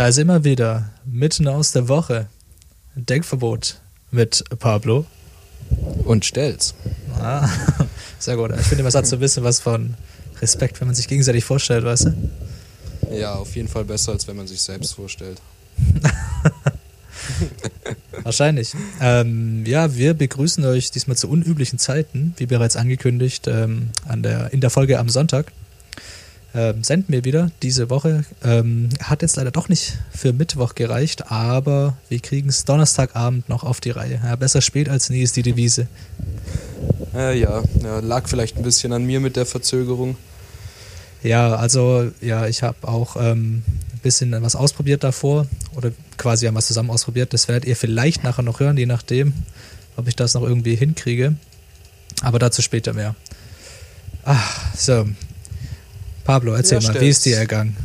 Da ist immer wieder mitten aus der Woche Denkverbot mit Pablo. Und stell's. Ah, sehr gut. Ich finde, man hat so ein bisschen was von Respekt, wenn man sich gegenseitig vorstellt, weißt du? Ja, auf jeden Fall besser, als wenn man sich selbst vorstellt. Wahrscheinlich. Ähm, ja, wir begrüßen euch diesmal zu unüblichen Zeiten, wie bereits angekündigt, ähm, an der, in der Folge am Sonntag. Ähm, senden wir wieder diese Woche. Ähm, hat jetzt leider doch nicht für Mittwoch gereicht, aber wir kriegen es Donnerstagabend noch auf die Reihe. Ja, besser spät als nie ist die Devise. Äh, ja, ja, lag vielleicht ein bisschen an mir mit der Verzögerung. Ja, also ja, ich habe auch ähm, ein bisschen was ausprobiert davor oder quasi haben was zusammen ausprobiert. Das werdet ihr vielleicht nachher noch hören, je nachdem, ob ich das noch irgendwie hinkriege. Aber dazu später mehr. Ach, so. Pablo, erzähl Ja, mal, wie ist dir ergangen?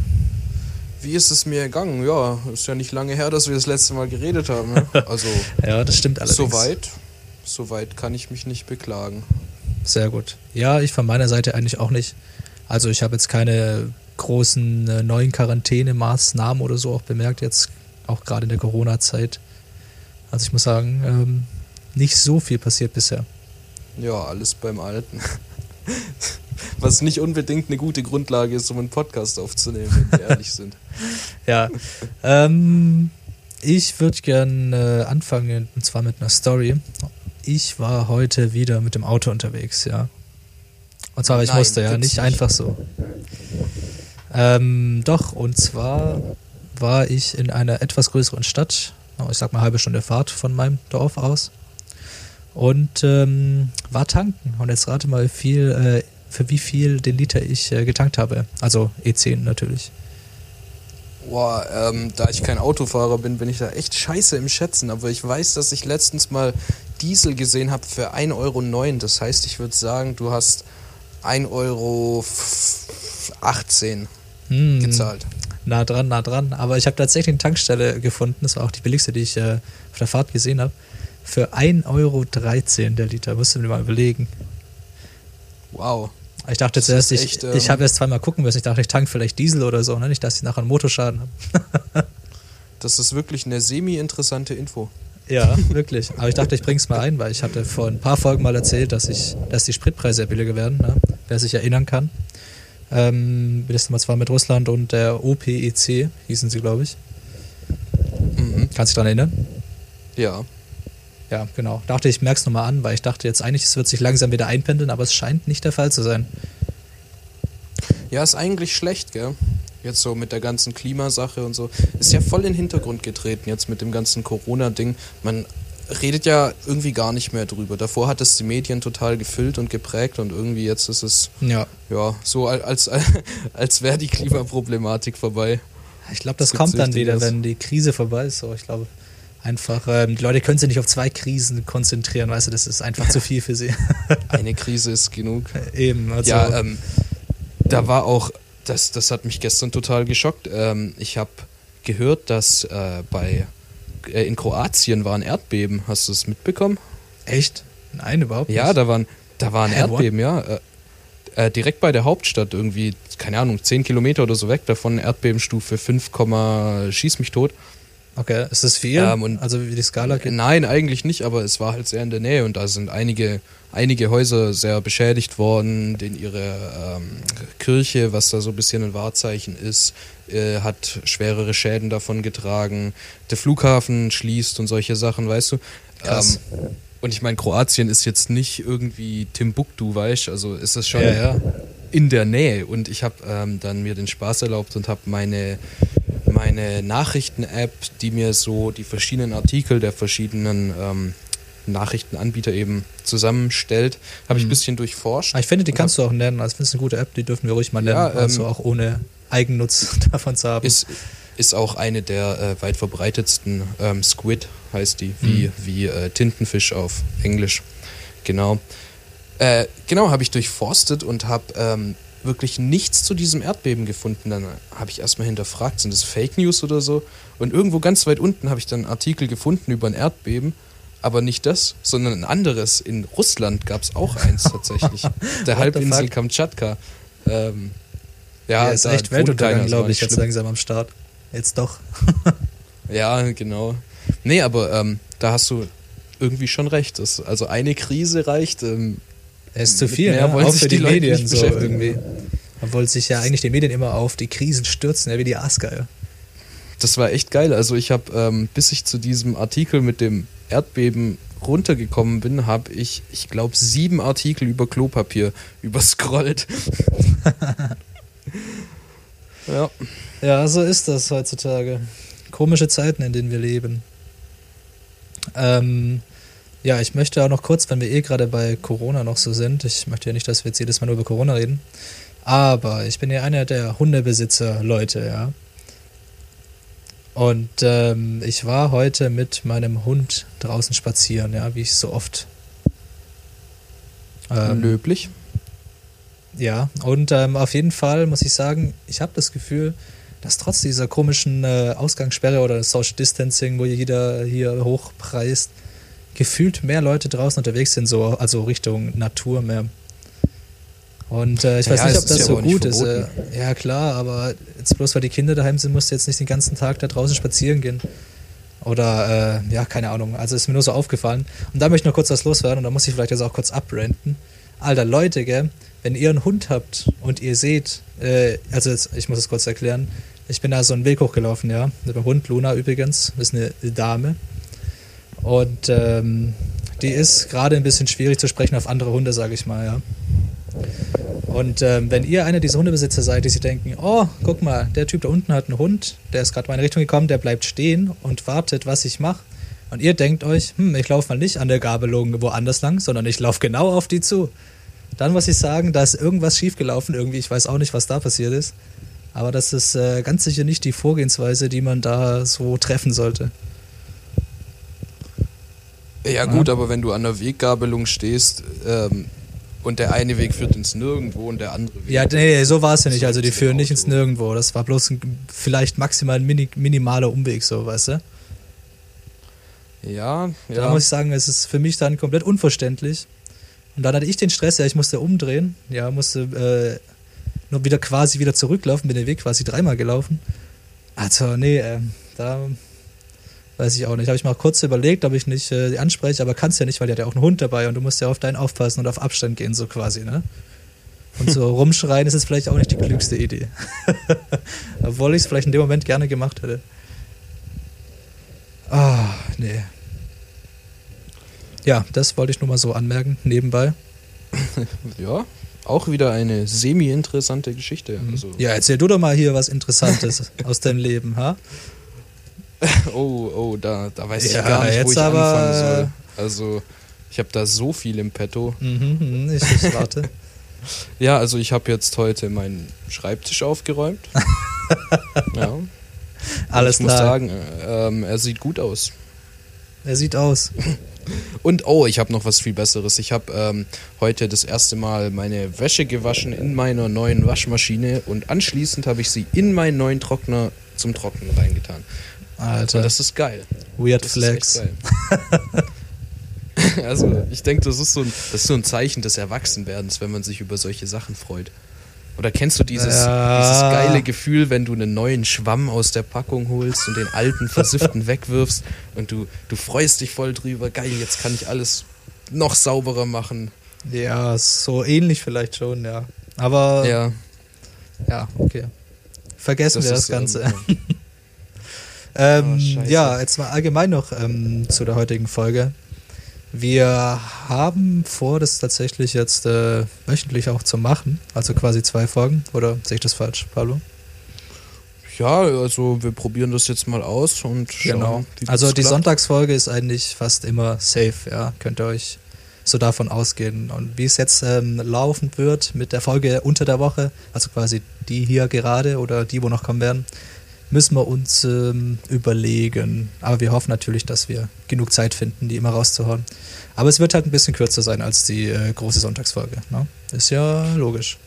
Wie ist es mir ergangen? Ja, ist ja nicht lange her, dass wir das letzte Mal geredet haben. Ne? Also, Ja, das stimmt allerdings. soweit, soweit kann ich mich nicht beklagen. Sehr gut. Ja, ich von meiner Seite eigentlich auch nicht. Also ich habe jetzt keine großen äh, neuen Quarantänemaßnahmen oder so auch bemerkt, jetzt auch gerade in der Corona-Zeit. Also ich muss sagen, ähm, nicht so viel passiert bisher. Ja, alles beim Alten. Was nicht unbedingt eine gute Grundlage ist, um einen Podcast aufzunehmen, wenn wir ehrlich sind. Ja. ähm, ich würde gern äh, anfangen, und zwar mit einer Story. Ich war heute wieder mit dem Auto unterwegs, ja. Und zwar, weil ich Nein, musste, ja, nicht nicht. einfach so. Ähm, doch, und zwar war ich in einer etwas größeren Stadt, oh, ich sag mal halbe Stunde Fahrt von meinem Dorf aus, und ähm, war tanken. Und jetzt rate mal, wie viel, äh, für wie viel den Liter ich äh, getankt habe. Also E10 natürlich. Boah, ähm, da ich kein Autofahrer bin, bin ich da echt scheiße im Schätzen. Aber ich weiß, dass ich letztens mal Diesel gesehen habe für 1,09 Euro. Das heißt, ich würde sagen, du hast 1,18 Euro Hm, gezahlt. Nah dran, nah dran. Aber ich habe tatsächlich eine Tankstelle gefunden. Das war auch die billigste, die ich äh, auf der Fahrt gesehen habe. Für 1,13 Euro der Liter. Musst du mir mal überlegen. Wow. Ich dachte zuerst, ist ich, echt, ähm, ich habe erst zweimal gucken müssen. Ich dachte, ich tank vielleicht Diesel oder so, ne? nicht, dass ich nachher einen Motorschaden habe. Das ist wirklich eine semi-interessante Info. Ja, wirklich. Aber ich dachte, ich bring's mal ein, weil ich hatte vor ein paar Folgen mal erzählt, dass ich, dass die Spritpreise sehr billiger werden, ne? wer sich erinnern kann. Ähm, das damals war mit Russland und der OPEC, hießen sie, glaube ich. Mhm. Kannst du dich daran erinnern? Ja. Ja, genau. Dachte ich, merk's nochmal an, weil ich dachte jetzt eigentlich, es wird sich langsam wieder einpendeln, aber es scheint nicht der Fall zu sein. Ja, ist eigentlich schlecht, gell? Jetzt so mit der ganzen Klimasache und so. Ist ja voll in den Hintergrund getreten jetzt mit dem ganzen Corona-Ding. Man redet ja irgendwie gar nicht mehr drüber. Davor hat es die Medien total gefüllt und geprägt und irgendwie jetzt ist es, Ja. ja, so als, als, als wäre die Klimaproblematik vorbei. Ich glaube, das Was kommt dann wieder, wenn die Krise vorbei ist. So, ich glaube einfach, ähm, die Leute können sich nicht auf zwei Krisen konzentrieren, weißt du, das ist einfach zu viel für sie. Eine Krise ist genug. Eben, also. Ja, ähm, da war auch, das, das hat mich gestern total geschockt. Ähm, ich habe gehört, dass äh, bei äh, in Kroatien war ein Erdbeben. Hast du es mitbekommen? echt? Nein, überhaupt Ja, nicht. da waren, da war ein Hä, what? Erdbeben, ja. Äh, äh, direkt bei der Hauptstadt, irgendwie, keine Ahnung, 10 Kilometer oder so weg davon, Erdbebenstufe 5, Komma, schieß mich tot. Okay, ist das viel? Ähm, und- also wie die Skala geht? Nein, eigentlich nicht, aber es war halt sehr in der Nähe und da sind einige, einige Häuser sehr beschädigt worden, denn ihre ähm, Kirche, was da so ein bisschen ein Wahrzeichen ist, äh, hat schwerere Schäden davon getragen. Der Flughafen schließt und solche Sachen, weißt du. Krass. Ähm, und ich meine, Kroatien ist jetzt nicht irgendwie Timbuktu, weißt du, also ist es schon Ja, ja. in der Nähe. Und ich habe ähm, dann mir den Spaß erlaubt und habe meine, meine Nachrichten-App, die mir so die verschiedenen Artikel der verschiedenen ähm, Nachrichtenanbieter eben zusammenstellt, habe ich ein bisschen durchforscht. Aber Ah, ich finde, die kannst du auch nennen. Also, finde es eine gute App, die dürfen wir ruhig mal nennen. Ja, also ähm, auch ohne Eigennutz davon zu haben. Ist, ist auch eine der äh, weit verbreitetsten. Ähm, Squid heißt die, wie, wie äh, Tintenfisch auf Englisch. Genau. Äh, genau, habe ich durchforstet und habe ähm, wirklich nichts zu diesem Erdbeben gefunden. Dann habe ich erstmal hinterfragt, sind das Fake News oder so? Und irgendwo ganz weit unten habe ich dann einen Artikel gefunden über ein Erdbeben. Aber nicht das, sondern ein anderes. In Russland gab es auch eins tatsächlich. Der Halbinsel Kamtschatka. Ähm, ja, ja, ist echt Weltuntergang, glaube ich, jetzt langsam am Start. Jetzt doch. Ja, genau. Nee, aber ähm, da hast du irgendwie schon recht. Das, also eine Krise reicht. Ähm, Es ist zu viel, ne? auch sich für die die, Medien so irgendwie. Obwohl sich ja eigentlich die Medien immer auf die Krisen stürzen, ja, wie die Aasgeier. das war echt geil. Also ich habe, ähm, bis ich zu diesem Artikel mit dem Erdbeben runtergekommen bin, habe ich, ich glaube, sieben Artikel über Klopapier überscrollt. ja. Ja, so ist das heutzutage. Komische Zeiten, in denen wir leben. Ähm, ja, ich möchte auch noch kurz, wenn wir eh gerade bei Corona noch so sind, ich möchte ja nicht, dass wir jetzt jedes Mal nur über Corona reden, aber ich bin ja einer der Hundebesitzer-Leute, ja. Und ähm, ich war heute mit meinem Hund draußen spazieren, ja, wie ich so oft. Ähm, Löblich. ja, und ähm, auf jeden Fall muss ich sagen, ich habe das Gefühl, dass trotz dieser komischen äh, Ausgangssperre oder Social Distancing, wo jeder hier hochpreist, gefühlt mehr Leute draußen unterwegs sind, so also Richtung Natur mehr. Und äh, ich weiß Ja, nicht, ob das ja so gut ist. Äh, ja, klar, aber jetzt bloß weil die Kinder daheim sind, musst du jetzt nicht den ganzen Tag da draußen spazieren gehen. Oder, äh, ja, keine Ahnung. Also ist mir nur so aufgefallen. Und da möchte ich noch kurz was loswerden und da muss ich vielleicht jetzt auch kurz abrenten. Alter, Leute, gell, wenn ihr einen Hund habt und ihr seht, äh, also jetzt, ich muss es kurz erklären, ich bin da so einen Weg hochgelaufen, ja, mit dem Hund, Luna übrigens, das ist eine Dame. Und ähm, die ist gerade ein bisschen schwierig zu sprechen auf andere Hunde, sage ich mal, ja. Und ähm, wenn ihr einer dieser Hundebesitzer seid, die sich denken, oh, guck mal, der Typ da unten hat einen Hund, der ist gerade in meine Richtung gekommen, der bleibt stehen und wartet, was ich mache. Und ihr denkt euch, hm, ich laufe mal nicht an der Gabelung woanders lang, sondern ich laufe genau auf die zu. Dann muss ich sagen, da ist irgendwas schiefgelaufen, irgendwie, ich weiß auch nicht, was da passiert ist. Aber das ist äh, ganz sicher nicht die Vorgehensweise, die man da so treffen sollte. Ja gut, aber wenn du an der Weggabelung stehst ähm, und der eine Weg führt ins Nirgendwo und der andere Weg... Ja, nee, so war es ja nicht. Also die führen nicht ins. Nirgendwo. Das war bloß ein, vielleicht maximal ein mini, minimaler Umweg, so, weißt du? Ja, Da ja. muss ich sagen, es ist für mich dann komplett unverständlich. Und dann hatte ich den Stress, ja, ich musste umdrehen, ja, musste äh, nur wieder quasi wieder zurücklaufen, bin den Weg quasi dreimal gelaufen. Also, nee, äh, da weiß ich auch nicht. Habe ich mal kurz überlegt, ob ich nicht äh, anspreche, aber kannst ja nicht, weil die hat ja auch einen Hund dabei und du musst ja auf deinen aufpassen und auf Abstand gehen, so quasi, ne? Und so rumschreien ist jetzt vielleicht auch nicht die klügste Idee. Obwohl ich es vielleicht in dem Moment gerne gemacht hätte. Ah, nee. Ja, das wollte ich nur mal so anmerken, nebenbei. ja, auch wieder eine semi-interessante Geschichte. Also, Ja, erzähl du doch mal hier was Interessantes aus deinem Leben, ha? Oh, oh, da, da weiß Ja, ich gar nicht, wo ich anfangen soll. Also, ich habe da so viel im Petto. Mhm, mhm, ich, ich warte. Ja, also ich habe jetzt heute meinen Schreibtisch aufgeräumt. ja. Und Alles ich muss klar. sagen, äh, ähm, er sieht gut aus. Er sieht aus. Und oh, ich habe noch was viel Besseres. Ich habe ähm, heute das erste Mal meine Wäsche gewaschen in meiner neuen Waschmaschine und anschließend habe ich sie in meinen neuen Trockner zum Trocknen reingetan. Alter, Und das ist geil. Weird Das Flex. ist echt geil. also, ich denke, das, ist so ein- das ist so ein Zeichen des Erwachsenwerdens, wenn man sich über solche Sachen freut. Oder kennst du dieses, Ja. dieses geile Gefühl, wenn du einen neuen Schwamm aus der Packung holst und den alten versifften wegwirfst und du, du freust dich voll drüber, geil, jetzt kann ich alles noch sauberer machen. Ja, so ähnlich vielleicht schon, ja. Aber ja, Ja, okay. Vergessen wir das Ganze. ähm, Ähm, scheiße. ja, jetzt mal allgemein noch ähm, zu der heutigen Folge. Wir haben vor, das tatsächlich jetzt äh, wöchentlich auch zu machen. Also quasi zwei Folgen. Oder sehe ich das falsch, Pablo? ja, also wir probieren das jetzt mal aus und schauen, Genau. Also die klappt. Sonntagsfolge ist eigentlich fast immer safe, ja. Könnt ihr euch so davon ausgehen. Und wie es jetzt ähm, laufen wird mit der Folge unter der Woche, also quasi die hier gerade oder die, wo noch kommen werden, müssen wir uns ähm, überlegen. Aber wir hoffen natürlich, dass wir genug Zeit finden, die immer rauszuhauen. Aber es wird halt ein bisschen kürzer sein als die äh, große Sonntagsfolge. Ne? Ist ja logisch.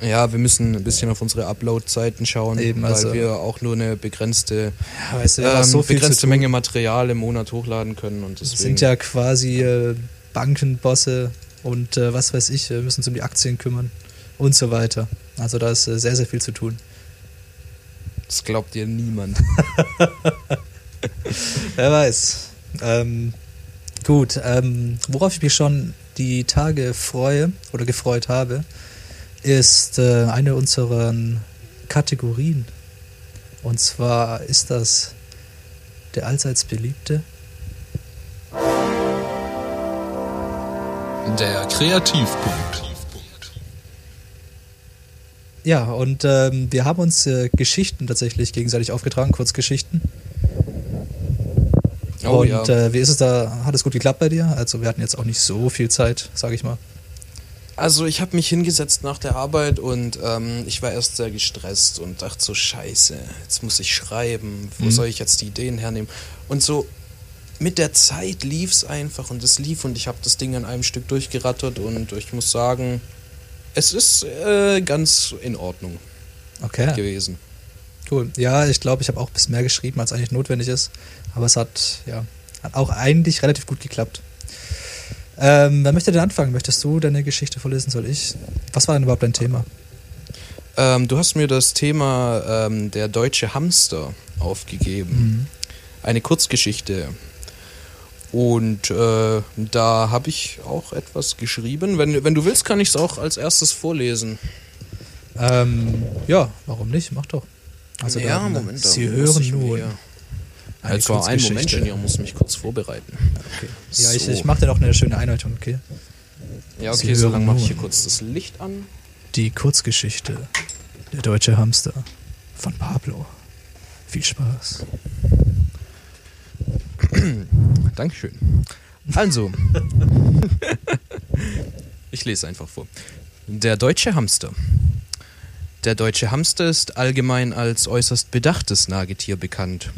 Ja, wir müssen ein bisschen auf unsere Upload-Zeiten schauen, Eben, weil also- wir auch nur eine begrenzte, Ja, weißt du, ähm, so begrenzte. Menge Material im Monat hochladen können und Wir deswegen. sind ja quasi äh, Bankenbosse und äh, was weiß ich, müssen uns um die Aktien kümmern und so weiter. Also da ist äh, sehr, sehr viel zu tun. Das glaubt dir niemand. Wer weiß. Ähm, gut, ähm, worauf ich mich schon die Tage freue oder gefreut habe, ist äh, eine unserer Kategorien. Und zwar ist das der allseits beliebte Der Kreativpunkt. Ja, und ähm, wir haben uns äh, Geschichten tatsächlich gegenseitig aufgetragen, Kurzgeschichten. Oh und ja. äh, wie ist es da? Hat es gut geklappt bei dir? Also wir hatten jetzt auch nicht so viel Zeit, sage ich mal. Also ich habe mich hingesetzt nach der Arbeit und ähm, ich war erst sehr gestresst und dachte so, scheiße, jetzt muss ich schreiben, wo Mhm. soll ich jetzt die Ideen hernehmen? Und so mit der Zeit lief es einfach und es lief und ich habe das Ding an einem Stück durchgerattert und ich muss sagen, es ist äh, ganz in Ordnung Okay, gewesen. cool. Ja, ich glaube, ich habe auch ein bisschen mehr geschrieben, als eigentlich notwendig ist. Aber es hat, ja, hat auch eigentlich relativ gut geklappt. Ähm, wer möchte denn anfangen? Möchtest du deine Geschichte vorlesen? Soll ich? Was war denn überhaupt dein Thema? Ähm, du hast mir das Thema ähm, der deutsche Hamster aufgegeben. Eine Kurzgeschichte. Und äh, da habe ich auch etwas geschrieben. Wenn, wenn du willst, kann ich es auch als erstes vorlesen. Ähm, ja, warum nicht? Mach doch. Also ja, dann, Moment. da Sie hören ich nun. Jetzt war ein Moment, Kurzgeschichte. ich muss mich kurz vorbereiten. Okay. Ja, ich, So. ich mache dir noch eine schöne Einleitung, okay? Ja, okay, so lange mache ich hier kurz das Licht an. Die Kurzgeschichte Der deutsche Hamster von Pablo. Viel Spaß. Dankeschön. Also, ich lese einfach vor. Der deutsche Hamster. Der deutsche Hamster ist allgemein als äußerst bedachtes Nagetier bekannt.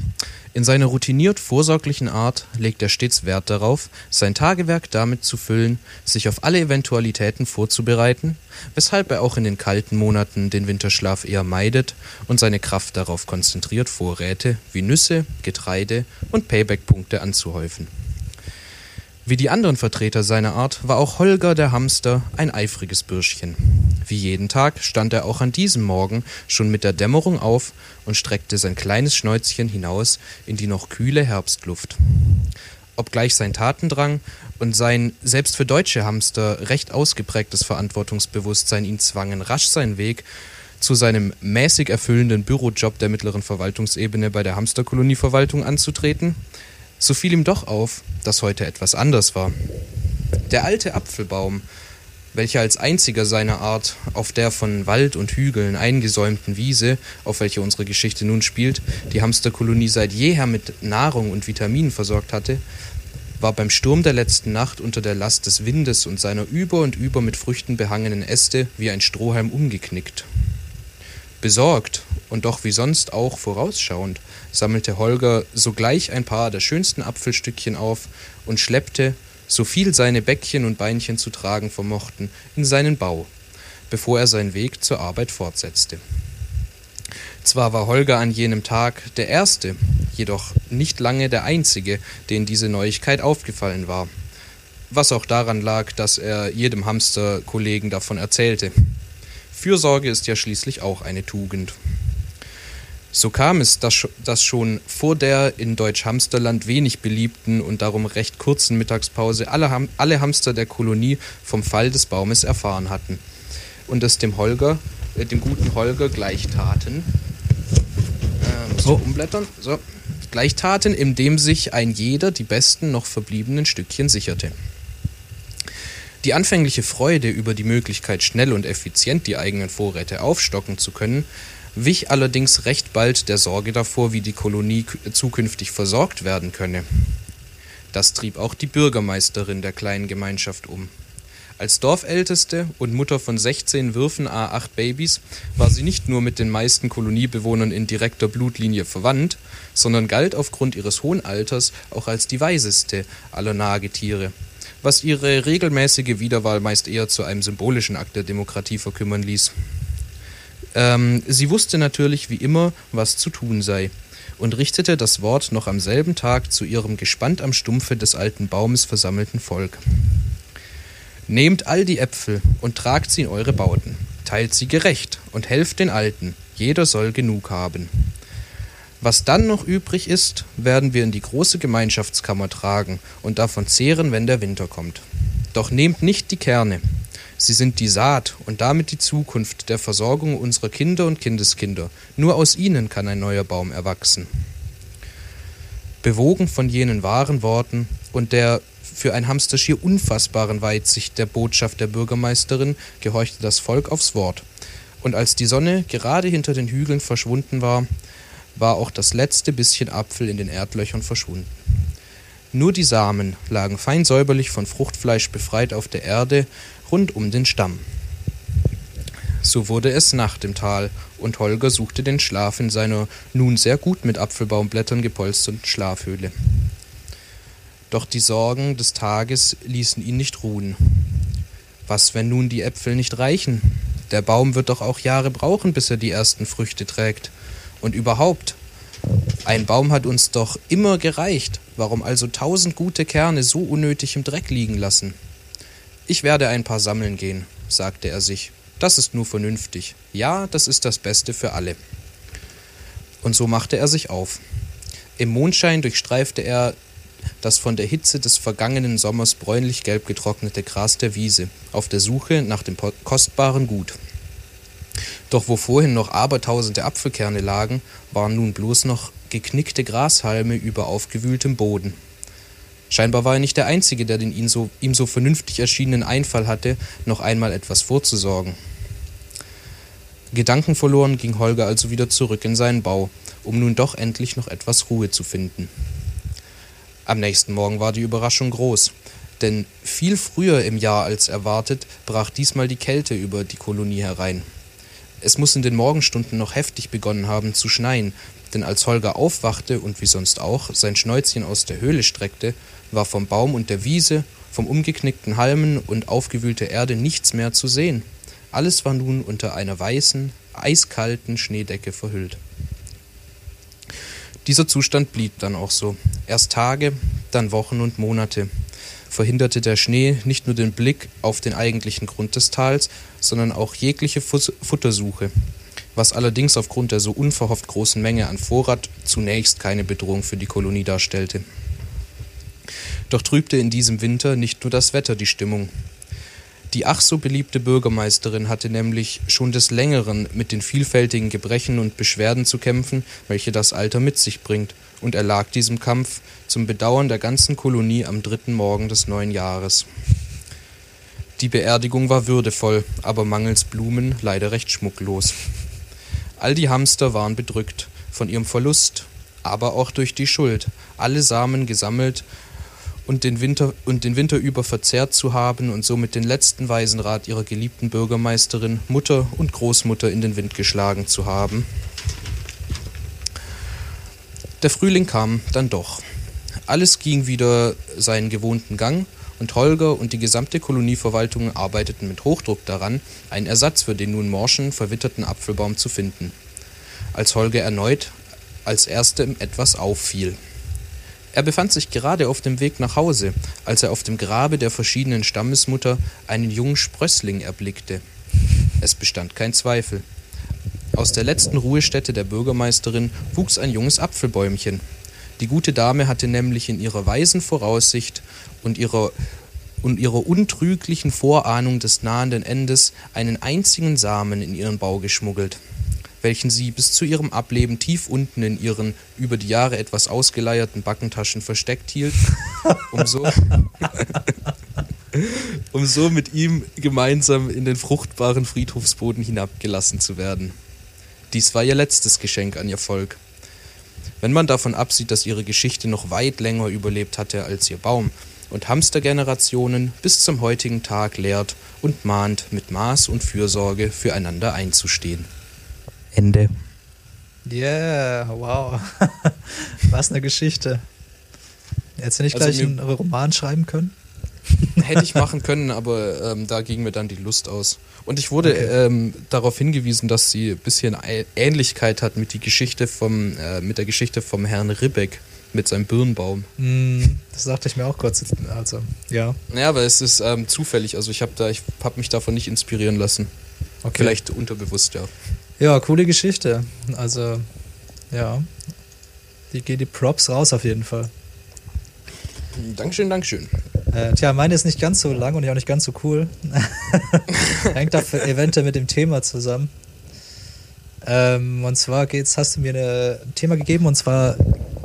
In seiner routiniert vorsorglichen Art legt er stets Wert darauf, sein Tagewerk damit zu füllen, sich auf alle Eventualitäten vorzubereiten, weshalb er auch in den kalten Monaten den Winterschlaf eher meidet und seine Kraft darauf konzentriert, Vorräte wie Nüsse, Getreide und Payback-Punkte anzuhäufen. Wie die anderen Vertreter seiner Art war auch Holger der Hamster ein eifriges Bürschchen. Wie jeden Tag stand er auch an diesem Morgen schon mit der Dämmerung auf und streckte sein kleines Schnäuzchen hinaus in die noch kühle Herbstluft. Obgleich sein Tatendrang und sein selbst für deutsche Hamster recht ausgeprägtes Verantwortungsbewusstsein ihn zwangen, rasch seinen Weg zu seinem mäßig erfüllenden Bürojob der mittleren Verwaltungsebene bei der Hamsterkolonieverwaltung anzutreten, so fiel ihm doch auf, dass heute etwas anders war. Der alte Apfelbaum, welcher als einziger seiner Art auf der von Wald und Hügeln eingesäumten Wiese, auf welcher unsere Geschichte nun spielt, die Hamsterkolonie seit jeher mit Nahrung und Vitaminen versorgt hatte, war beim Sturm der letzten Nacht unter der Last des Windes und seiner über und über mit Früchten behangenen Äste wie ein Strohhalm umgeknickt. Besorgt und doch wie sonst auch vorausschauend sammelte Holger sogleich ein paar der schönsten Apfelstückchen auf und schleppte, so viel seine Bäckchen und Beinchen zu tragen vermochten, in seinen Bau, bevor er seinen Weg zur Arbeit fortsetzte. Zwar war Holger an jenem Tag der Erste, jedoch nicht lange der Einzige, den diese Neuigkeit aufgefallen war. Was auch daran lag, dass er jedem Hamsterkollegen davon erzählte. Fürsorge ist ja schließlich auch eine Tugend. So kam es, dass, sch- dass schon vor der in Deutsch-Hamsterland wenig beliebten und darum recht kurzen Mittagspause alle, Ham alle Hamster der Kolonie vom Fall des Baumes erfahren hatten und es dem Holger, äh, dem guten Holger gleich taten. Äh, muss Oh. umblättern. So. Gleich taten, indem sich ein jeder die besten noch verbliebenen Stückchen sicherte. Die anfängliche Freude über die Möglichkeit, schnell und effizient die eigenen Vorräte aufstocken zu können, wich allerdings recht bald der Sorge davor, wie die Kolonie zukünftig versorgt werden könne. Das trieb auch die Bürgermeisterin der kleinen Gemeinschaft um. Als Dorfälteste und Mutter von 16 Würfen a 8 Babys war sie nicht nur mit den meisten Koloniebewohnern in direkter Blutlinie verwandt, sondern galt aufgrund ihres hohen Alters auch als die weiseste aller Nagetiere, was ihre regelmäßige Wiederwahl meist eher zu einem symbolischen Akt der Demokratie verkümmern ließ. Ähm, sie wusste natürlich wie immer, was zu tun sei und richtete das Wort noch am selben Tag zu ihrem gespannt am Stumpfe des alten Baumes versammelten Volk. Nehmt all die Äpfel und tragt sie in eure Bauten, teilt sie gerecht und helft den Alten, jeder soll genug haben. Was dann noch übrig ist, werden wir in die große Gemeinschaftskammer tragen und davon zehren, wenn der Winter kommt. Doch nehmt nicht die Kerne. Sie sind die Saat und damit die Zukunft der Versorgung unserer Kinder und Kindeskinder. Nur aus ihnen kann ein neuer Baum erwachsen. Bewogen von jenen wahren Worten und der für ein Hamster schier unfassbaren Weitsicht der Botschaft der Bürgermeisterin gehorchte das Volk aufs Wort. Und als die Sonne gerade hinter den Hügeln verschwunden war, war auch das letzte bisschen Apfel in den Erdlöchern verschwunden. Nur die Samen lagen fein säuberlich von Fruchtfleisch befreit auf der Erde rund um den Stamm. So wurde es Nacht im Tal, und Holger suchte den Schlaf in seiner nun sehr gut mit Apfelbaumblättern gepolsterten Schlafhöhle. Doch die Sorgen des Tages ließen ihn nicht ruhen. Was, wenn nun die Äpfel nicht reichen? Der Baum wird doch auch Jahre brauchen, bis er die ersten Früchte trägt. Und überhaupt, ein Baum hat uns doch immer gereicht. Warum also tausend gute Kerne so unnötig im Dreck liegen lassen? Ich werde ein paar sammeln gehen, sagte er sich. Das ist nur vernünftig. Ja, das ist das Beste für alle. Und so machte er sich auf. Im Mondschein durchstreifte er das von der Hitze des vergangenen Sommers bräunlich-gelb getrocknete Gras der Wiese, auf der Suche nach dem kostbaren Gut. Doch wo vorhin noch abertausende Apfelkerne lagen, waren nun bloß noch geknickte Grashalme über aufgewühltem Boden. Scheinbar war er nicht der Einzige, der den ihm so, ihm so vernünftig erschienenen Einfall hatte, noch einmal etwas vorzusorgen. Gedankenverloren ging Holger also wieder zurück in seinen Bau, um nun doch endlich noch etwas Ruhe zu finden. Am nächsten Morgen war die Überraschung groß, denn viel früher im Jahr als erwartet brach diesmal die Kälte über die Kolonie herein. Es muss in den Morgenstunden noch heftig begonnen haben zu schneien, denn als Holger aufwachte und wie sonst auch sein Schnäuzchen aus der Höhle streckte, war vom Baum und der Wiese, vom umgeknickten Halmen und aufgewühlter Erde nichts mehr zu sehen. Alles war nun unter einer weißen, eiskalten Schneedecke verhüllt. Dieser Zustand blieb dann auch so. Erst Tage, dann Wochen und Monate verhinderte der Schnee nicht nur den Blick auf den eigentlichen Grund des Tals, sondern auch jegliche Futtersuche, was allerdings aufgrund der so unverhofft großen Menge an Vorrat zunächst keine Bedrohung für die Kolonie darstellte. Doch trübte in diesem Winter nicht nur das Wetter die Stimmung. Die ach so beliebte Bürgermeisterin hatte nämlich schon des Längeren mit den vielfältigen Gebrechen und Beschwerden zu kämpfen, welche das Alter mit sich bringt, und erlag diesem Kampf zum Bedauern der ganzen Kolonie am dritten Morgen des neuen Jahres. Die Beerdigung war würdevoll, aber mangels Blumen leider recht schmucklos. All die Hamster waren bedrückt von ihrem Verlust, aber auch durch die Schuld, alle Samen gesammelt und den Winter, und den Winter über verzehrt zu haben und somit den letzten Waisenrat ihrer geliebten Bürgermeisterin, Mutter und Großmutter in den Wind geschlagen zu haben. Der Frühling kam dann doch. Alles ging wieder seinen gewohnten Gang und Holger und die gesamte Kolonieverwaltung arbeiteten mit Hochdruck daran, einen Ersatz für den nun morschen, verwitterten Apfelbaum zu finden. Als Holger erneut als erstem etwas auffiel. Er befand sich gerade auf dem Weg nach Hause, als er auf dem Grabe der verschiedenen Stammesmutter einen jungen Sprössling erblickte. Es bestand kein Zweifel. Aus der letzten Ruhestätte der Bürgermeisterin wuchs ein junges Apfelbäumchen. Die gute Dame hatte nämlich in ihrer weisen Voraussicht und ihrer, und ihrer untrüglichen Vorahnung des nahenden Endes einen einzigen Samen in ihren Bau geschmuggelt welchen sie bis zu ihrem Ableben tief unten in ihren über die Jahre etwas ausgeleierten Backentaschen versteckt hielt, um so, um so mit ihm gemeinsam in den fruchtbaren Friedhofsboden hinabgelassen zu werden. Dies war ihr letztes Geschenk an ihr Volk. Wenn man davon absieht, dass ihre Geschichte noch weit länger überlebt hatte als ihr Baum und Hamstergenerationen bis zum heutigen Tag lehrt und mahnt, mit Maß und Fürsorge füreinander einzustehen. Ende. Yeah, wow. Was eine Geschichte. Hättest du nicht Also gleich einen Roman schreiben können? Hätte ich machen können, aber ähm, da ging mir dann die Lust aus. Und ich wurde Okay. ähm, darauf hingewiesen, dass sie ein bisschen Ähnlichkeit hat mit, die Geschichte vom, äh, mit der Geschichte vom Herrn Ribbeck mit seinem Birnbaum. Hm, das dachte ich mir auch kurz. Also, ja. Ja, aber es ist ähm, zufällig. Also ich habe da, ich hab mich davon nicht inspirieren lassen. Okay. Vielleicht unterbewusst, ja. Ja, coole Geschichte. Also, ja. Die geht die Props raus auf jeden Fall. Dankeschön, Dankeschön. Äh, tja, meine ist nicht ganz so lang und auch nicht ganz so cool. Hängt dafür eventuell mit dem Thema zusammen. Ähm, und zwar geht's, hast du mir ein Thema gegeben und zwar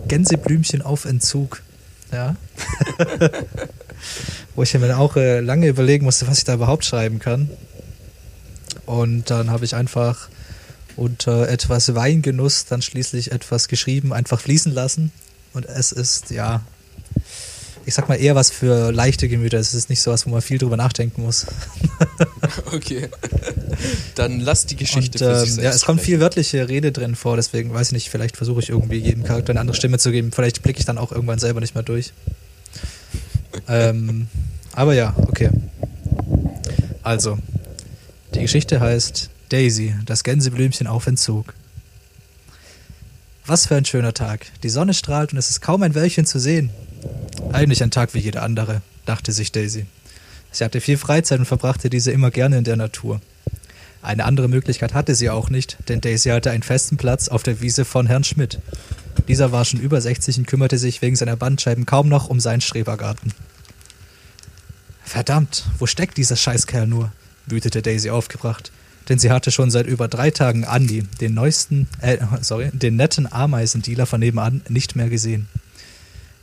Gänseblümchen auf Entzug. Ja. Wo ich mir dann auch äh, lange überlegen musste, was ich da überhaupt schreiben kann. Und dann habe ich einfach unter etwas Weingenuss dann schließlich etwas geschrieben, einfach fließen lassen. Und es ist, ja, ich sag mal eher was für leichte Gemüter. Es ist nicht so was, wo man viel drüber nachdenken muss. Okay. Dann lass die Geschichte Und, für sich ähm, ja, es kommt viel wörtliche Rede drin vor, deswegen weiß ich nicht, vielleicht versuche ich irgendwie jedem Charakter eine andere Stimme zu geben. Vielleicht blicke ich dann auch irgendwann selber nicht mehr durch. ähm, aber ja, okay. Also, die Geschichte heißt Daisy, das Gänseblümchen auf Entzug. Was für ein schöner Tag. Die Sonne strahlt und es ist kaum ein Wölkchen zu sehen. Eigentlich ein Tag wie jeder andere, dachte sich Daisy. Sie hatte viel Freizeit und verbrachte diese immer gerne in der Natur. Eine andere Möglichkeit hatte sie auch nicht, denn Daisy hatte einen festen Platz auf der Wiese von Herrn Schmidt. Dieser war schon über 60 und kümmerte sich wegen seiner Bandscheiben kaum noch um seinen Schrebergarten. Verdammt, wo steckt dieser Scheißkerl nur? wütete Daisy aufgebracht, denn sie hatte schon seit über drei Tagen Andy, den neuesten, äh, sorry, den netten Ameisendealer von nebenan, nicht mehr gesehen.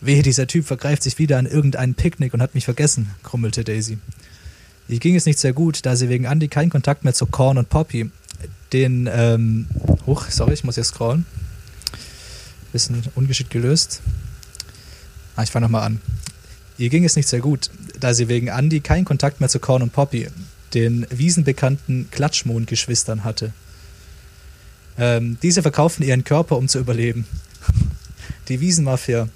Wehe, dieser Typ vergreift sich wieder an irgendeinen Picknick und hat mich vergessen, grummelte Daisy. Ihr ging es nicht sehr gut, da sie wegen Andy keinen Kontakt mehr zu Korn und Poppy, den, ähm, huch, sorry, ich muss hier scrollen. Bisschen ungeschickt gelöst. Ah, ich fange nochmal an. Ihr ging es nicht sehr gut, da sie wegen Andy keinen Kontakt mehr zu Korn und Poppy, den wiesenbekannten Klatschmond-Geschwistern hatte. Ähm, diese verkauften ihren Körper, um zu überleben. Die Wiesenmafia,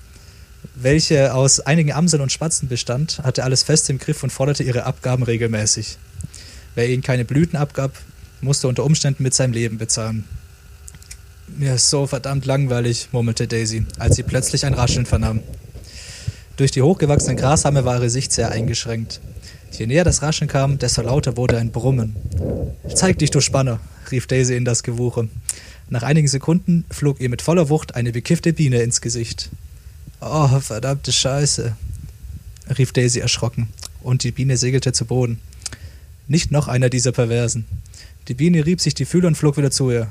welche aus einigen Amseln und Spatzen bestand, hatte alles fest im Griff und forderte ihre Abgaben regelmäßig. Wer ihnen keine Blüten abgab, musste unter Umständen mit seinem Leben bezahlen. Mir ist so verdammt langweilig, murmelte Daisy, als sie plötzlich ein Rascheln vernahm. Durch die hochgewachsenen Grashalme war ihre Sicht sehr eingeschränkt. Je näher das Rascheln kam, desto lauter wurde ein Brummen. Zeig dich, du Spanner, rief Daisy in das Gewuche. Nach einigen Sekunden flog ihr mit voller Wucht eine bekiffte Biene ins Gesicht. Oh, verdammte Scheiße, rief Daisy erschrocken, und die Biene segelte zu Boden. Nicht noch einer dieser Perversen. Die Biene rieb sich die Fühler und flog wieder zu ihr.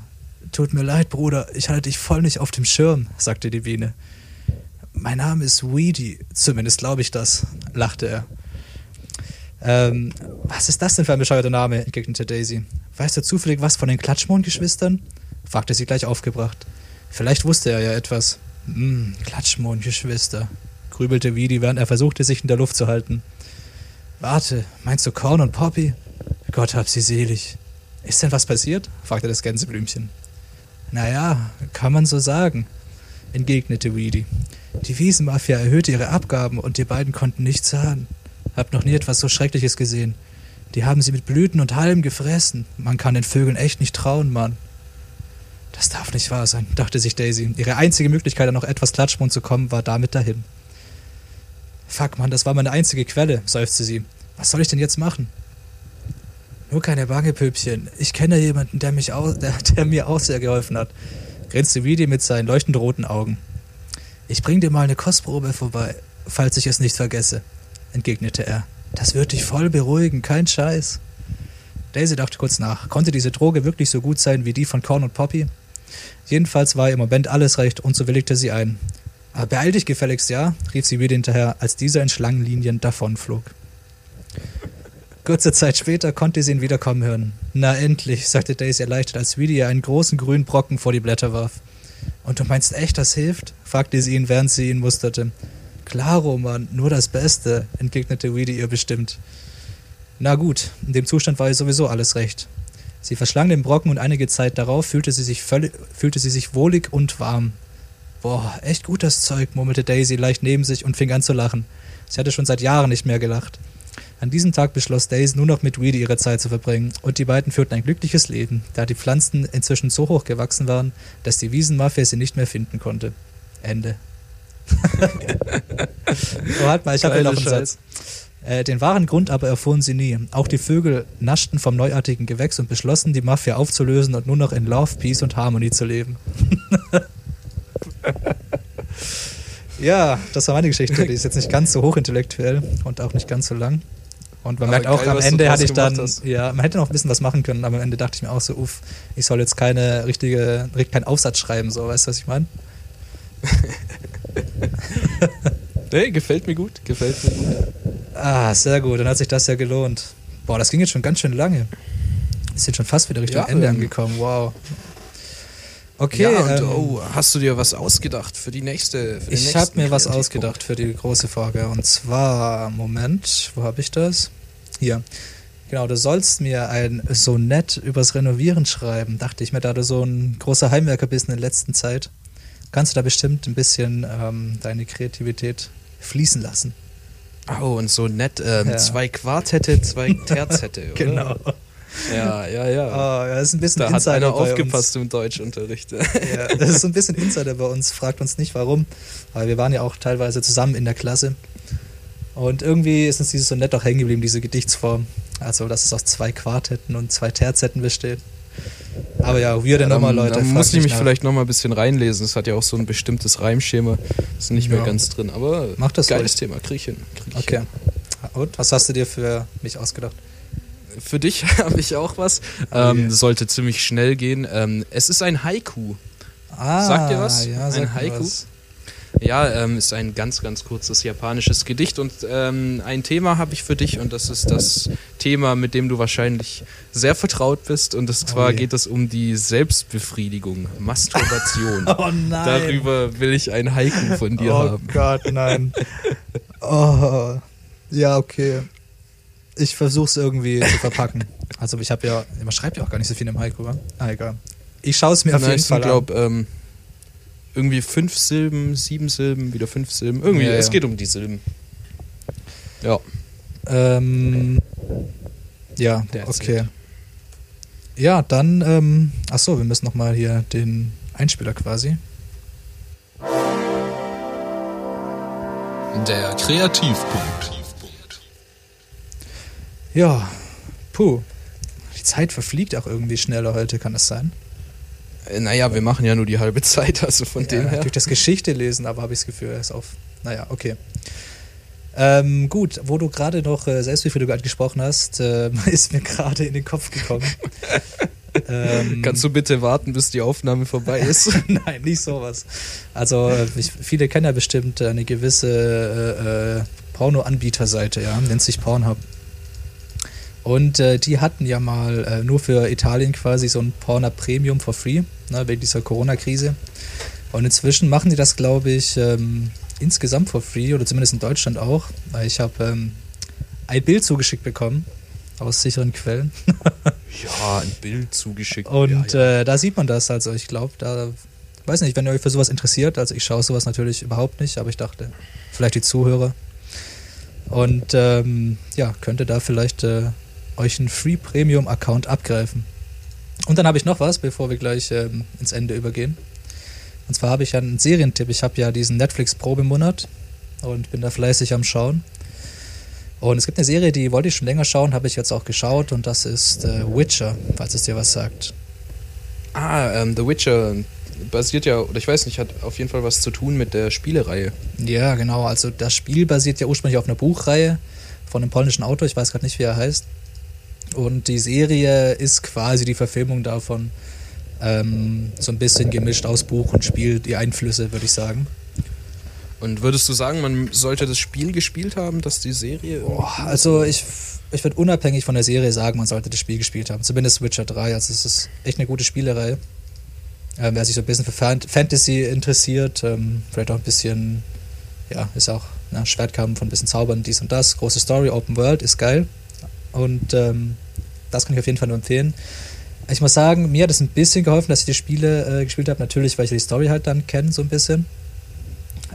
Tut mir leid, Bruder, ich hatte dich voll nicht auf dem Schirm, sagte die Biene. Mein Name ist Weedy, zumindest glaube ich das, lachte er. Ähm, was ist das denn für ein bescheuerter Name? entgegnete Daisy. Weißt du zufällig was von den Klatschmond-Geschwistern? fragte sie gleich aufgebracht. Vielleicht wusste er ja etwas. Hm, Klatschmond-Geschwister, grübelte Weedy, während er versuchte, sich in der Luft zu halten. Warte, meinst du Korn und Poppy? Gott hab sie selig. Ist denn was passiert? fragte das Gänseblümchen. Naja, kann man so sagen, entgegnete Weedy. Die Wiesenmafia erhöhte ihre Abgaben und die beiden konnten nichts zahlen. Hab noch nie etwas so Schreckliches gesehen. Die haben sie mit Blüten und Halmen gefressen. Man kann den Vögeln echt nicht trauen, Mann. Das darf nicht wahr sein, dachte sich Daisy. Ihre einzige Möglichkeit, an noch etwas Klatschmund zu kommen, war damit dahin. Fuck, Mann, das war meine einzige Quelle, seufzte sie. Was soll ich denn jetzt machen? Nur keine Bange, Püppchen. Ich kenne jemanden, der, mich au der, der mir auch sehr geholfen hat, grinste Weedy mit seinen leuchtend roten Augen. Ich bring dir mal eine Kostprobe vorbei, falls ich es nicht vergesse, entgegnete er. Das wird dich voll beruhigen, kein Scheiß. Daisy dachte kurz nach. Konnte diese Droge wirklich so gut sein wie die von Korn und Poppy? Jedenfalls war ihr im Moment alles recht und so willigte sie ein. Aber beeil dich gefälligst, ja? rief sie wieder hinterher, als dieser in Schlangenlinien davonflog. Kurze Zeit später konnte sie ihn wieder kommen hören. Na endlich, sagte Daisy erleichtert, als Weedy ihr einen großen grünen Brocken vor die Blätter warf. Und du meinst echt, das hilft? fragte sie ihn, während sie ihn musterte. Klaro, Mann, nur das Beste, entgegnete Weedy ihr bestimmt. Na gut, in dem Zustand war ihr sowieso alles recht. Sie verschlang den Brocken und einige Zeit darauf fühlte sie sich, völlig, fühlte sie sich wohlig und warm. Boah, echt gut das Zeug, murmelte Daisy leicht neben sich und fing an zu lachen. Sie hatte schon seit Jahren nicht mehr gelacht. An diesem Tag beschloss Daisy nur noch mit Weedy ihre Zeit zu verbringen und die beiden führten ein glückliches Leben, da die Pflanzen inzwischen so hoch gewachsen waren, dass die Wiesenmafia sie nicht mehr finden konnte. Ende. oh, halt mal, ich habe ja noch einen Satz. Äh, den wahren Grund aber erfuhren sie nie. Auch die Vögel naschten vom neuartigen Gewächs und beschlossen, die Mafia aufzulösen und nur noch in Love, Peace und Harmony zu leben. ja, das war meine Geschichte. Die ist jetzt nicht ganz so hochintellektuell und auch nicht ganz so lang. Und man Aber merkt auch, geil, am Ende hatte ich dann, hast. ja, man hätte noch ein bisschen was machen können, aber am Ende dachte ich mir auch so, uff, ich soll jetzt keine richtige, keinen Aufsatz schreiben, so, weißt du, was ich meine? Nee, gefällt mir gut, gefällt mir gut. Ah, sehr gut, dann hat sich das ja gelohnt. Boah, das ging jetzt schon ganz schön lange. Wir sind schon fast wieder Richtung Ja, Ende ähm, angekommen, wow. Okay, ja, und, ähm, oh, hast du dir was ausgedacht für die nächste? Für ich habe mir was ausgedacht für die große Frage. Und zwar, Moment, wo habe ich das? Hier. Genau, du sollst mir ein Sonett übers Renovieren schreiben, dachte ich mir, da du so ein großer Heimwerker bist in der letzten Zeit. Kannst du da bestimmt ein bisschen ähm, deine Kreativität fließen lassen. Oh, und so nett, ähm, Ja. zwei Quartette, zwei Terzette, oder? Genau. Ja, ja, ja. Oh, ja, das ist ein bisschen da hat Insider einer bei aufgepasst im Deutschunterricht. Ja, das ist so ein bisschen Insider bei uns. Fragt uns nicht warum, weil wir waren ja auch teilweise zusammen in der Klasse. Und irgendwie ist uns dieses so nett auch hängen geblieben, diese Gedichtsform. Also, dass es aus zwei Quartetten und zwei Terzetten besteht. Aber ja, weirde Nummer, Ähm, Leute. Da muss ich mich nach. vielleicht nochmal ein bisschen reinlesen. Es hat ja auch so ein bestimmtes Reimschema. Ist nicht mehr Ja. ganz drin, aber Mach das geiles ruhig. Thema. Krieg ich hin. Krieg ich Okay. hin. Und was hast du dir für mich ausgedacht? Für dich habe ich auch was. Oh Ähm. Sollte ziemlich schnell gehen. Ähm, es ist ein Haiku. Ah, Sagt dir was? Ja, Ein Haiku? was. Ja, ähm, ist ein ganz, ganz kurzes japanisches Gedicht und ähm, ein Thema habe ich für dich und das ist das Thema, mit dem du wahrscheinlich sehr vertraut bist und Oh zwar je. geht es um die Selbstbefriedigung, Masturbation. Oh nein. Darüber will ich ein Haiku von dir oh haben. Gott, nein. oh, ja, okay. Ich versuche es irgendwie zu verpacken. Also ich habe ja, man schreibt ja auch gar nicht so viel im Haiku, wa? Ah, egal. Ich schaue es mir auf jeden Fall sind, an. glaube ähm, irgendwie fünf Silben, sieben Silben, wieder fünf Silben. Irgendwie, Ja, es ja. geht um die Silben. Ja. Ähm, ja, Der okay. erzählt. Ja, dann, ähm, ach so, wir müssen nochmal hier den Einspieler quasi. Der Kreativpunkt. Ja, puh. Die Zeit verfliegt auch irgendwie schneller heute, kann das sein? Äh, Naja, wir machen ja nur die halbe Zeit, also von dem ja, her. Durch das Geschichte lesen, aber habe ich das Gefühl, er ist auf. Naja, okay. Ähm, gut, wo du gerade noch äh, Selbstbefriedigung angesprochen hast, ähm, ist mir gerade in den Kopf gekommen. ähm, Kannst du bitte warten, bis die Aufnahme vorbei ist? Nein, nicht sowas. Also, äh, ich, viele kennen ja bestimmt eine gewisse äh, äh, Porno-Anbieterseite, ja, nennt sich Pornhub. Und äh, die hatten ja mal äh, nur für Italien quasi so ein Pornhub Premium for free, ne, wegen dieser Corona-Krise. Und inzwischen machen die das, glaube ich, ähm, insgesamt for free oder zumindest in Deutschland auch. Weil ich habe ähm, ein Bild zugeschickt bekommen aus sicheren Quellen. ja, ein Bild zugeschickt. Und ja, ja. Äh, da sieht man das. Also ich glaube, da weiß nicht, wenn ihr euch für sowas interessiert, also ich schaue sowas natürlich überhaupt nicht, aber ich dachte, vielleicht die Zuhörer. Und ähm, ja, könnte da vielleicht äh, euch einen Free Premium Account abgreifen. Und dann habe ich noch was, bevor wir gleich ähm, ins Ende übergehen. Und zwar habe ich ja einen Serientipp. Ich habe ja diesen Netflix Probemonat und bin da fleißig am Schauen. Und es gibt eine Serie, die wollte ich schon länger schauen, habe ich jetzt auch geschaut und das ist äh, Witcher, falls es dir was sagt. Ah, ähm, The Witcher basiert ja, oder ich weiß nicht, hat auf jeden Fall was zu tun mit der Spielereihe. Ja, genau. Also das Spiel basiert ja ursprünglich auf einer Buchreihe von einem polnischen Autor, ich weiß gerade nicht, wie er heißt. Und die Serie ist quasi die Verfilmung davon. Ähm, so ein bisschen gemischt aus Buch und Spiel, die Einflüsse, würde ich sagen. Und würdest du sagen, man sollte das Spiel gespielt haben, dass die Serie. Boah, also ich, ich würde unabhängig von der Serie sagen, man sollte das Spiel gespielt haben. Zumindest Witcher 3. Also es ist echt eine gute Spielerei. Ähm, wer sich so ein bisschen für Fan Fantasy interessiert, ähm, vielleicht auch ein bisschen, ja, ist auch ne, Schwertkampf und ein bisschen Zaubern, dies und das. Große Story, Open World, ist geil. Und ähm, das kann ich auf jeden Fall nur empfehlen. Ich muss sagen, mir hat es ein bisschen geholfen, dass ich die Spiele äh, gespielt habe. Natürlich, weil ich die Story halt dann kenne, so ein bisschen.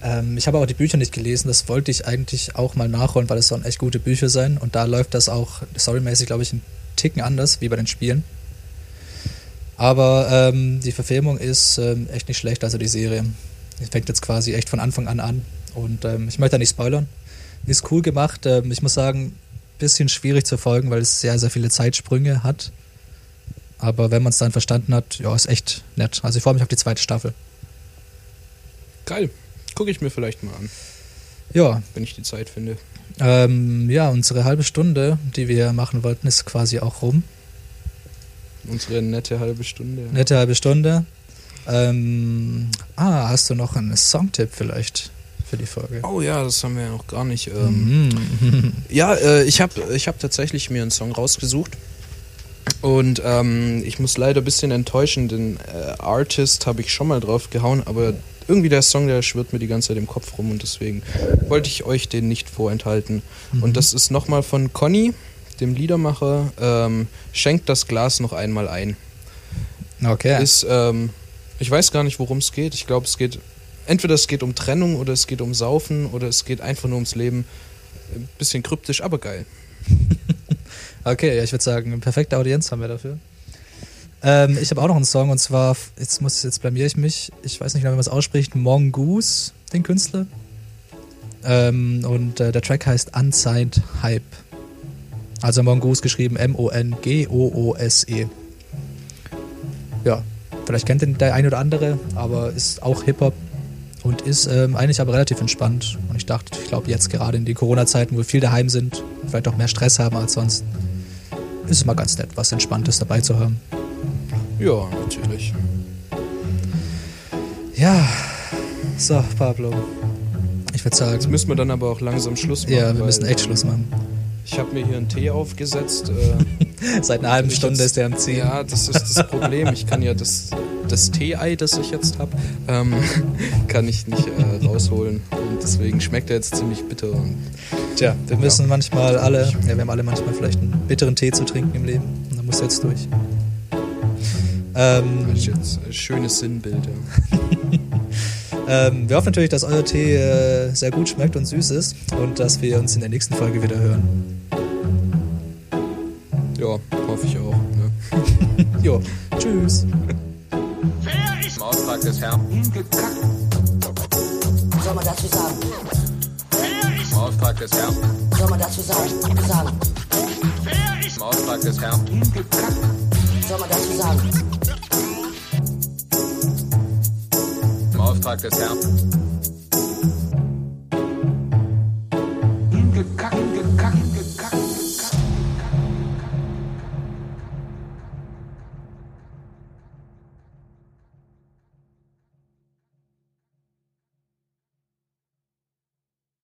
Ähm, ich habe auch die Bücher nicht gelesen. Das wollte ich eigentlich auch mal nachholen, weil es sollen echt gute Bücher sein. Und da läuft das auch storymäßig, glaube ich, ein Ticken anders wie bei den Spielen. Aber ähm, die Verfilmung ist ähm, echt nicht schlecht, also die Serie. Die fängt jetzt quasi echt von Anfang an an. Und ähm, ich möchte da nicht spoilern. Ist cool gemacht. Ähm, ich muss sagen, bisschen schwierig zu folgen, weil es sehr, sehr viele Zeitsprünge hat. Aber wenn man es dann verstanden hat, ja, ist echt nett. Also ich freue mich auf die zweite Staffel. Geil. Gucke ich mir vielleicht mal an, Ja, wenn ich die Zeit finde. ähm, ja, unsere halbe Stunde, die wir machen wollten, ist quasi auch rum. Unsere nette halbe Stunde. Nette halbe Stunde. Ähm, ah, hast du noch einen Songtipp vielleicht für die Folge? Oh ja, das haben wir ja noch gar nicht. Ähm, Mhm. Ja, äh, ich habe ich hab tatsächlich mir einen Song rausgesucht. Und ähm, ich muss leider ein bisschen enttäuschen, den äh, Artist habe ich schon mal drauf gehauen, aber irgendwie der Song, der schwirrt mir die ganze Zeit im Kopf rum und deswegen wollte ich euch den nicht vorenthalten. Und das ist nochmal von Conny, dem Liedermacher, ähm, Schenkt das Glas noch einmal ein. Okay. Ist, ähm, ich weiß gar nicht, worum es geht. Ich glaube, es geht, entweder es geht um Trennung oder es geht um Saufen oder es geht einfach nur ums Leben. Ein bisschen kryptisch, aber geil. Okay, ja, ich würde sagen, eine perfekte Audienz haben wir dafür. Ähm, ich habe auch noch einen Song und zwar, jetzt muss jetzt blamier ich mich, ich weiß nicht genau, wie man es ausspricht, Mongoose, den Künstler. Ähm, und äh, der Track heißt Unsigned Hype. Also Mongoose geschrieben M-O-N-G-O-O-S-E. Ja, vielleicht kennt den der ein oder andere, aber ist auch Hip-Hop und ist ähm, eigentlich aber relativ entspannt. Und ich dachte, ich glaube jetzt gerade in die Corona-Zeiten, wo wir viel daheim sind, vielleicht auch mehr Stress haben als sonst, ist es mal ganz nett, was Entspanntes dabei zu haben. Ja, natürlich. Ja, so, Pablo. Ich würde Jetzt sagen, müssen wir dann aber auch langsam Schluss machen. ja, wir müssen echt Schluss machen. Ich habe mir hier einen Tee aufgesetzt. Äh, Seit einer halben Stunde jetzt- ist der am Ziel. ja, das ist das Problem. Ich kann ja das, das Tee-Ei, das ich jetzt habe, ähm, kann ich nicht äh, rausholen. Und deswegen schmeckt er jetzt ziemlich bitter. Und Tja, wir müssen manchmal alle, ja, wir haben alle manchmal vielleicht einen bitteren Tee zu trinken im Leben. Und dann muss jetzt durch. Ähm, das ist jetzt ein schönes Sinnbild. Ja. ähm, wir hoffen natürlich, dass euer Tee äh, sehr gut schmeckt und süß ist und dass wir uns in der nächsten Folge wieder hören. ja, hoffe ich auch. Ne? Jo, tschüss. Des Herrn. Hingekackt. Soll man dazu sagen? Im Auftrag des Herrn. Soll man dazu sagen? Sagen. Im Auftrag des Herrn. Hingekackt. Soll man dazu sagen? Im Auftrag des Herrn.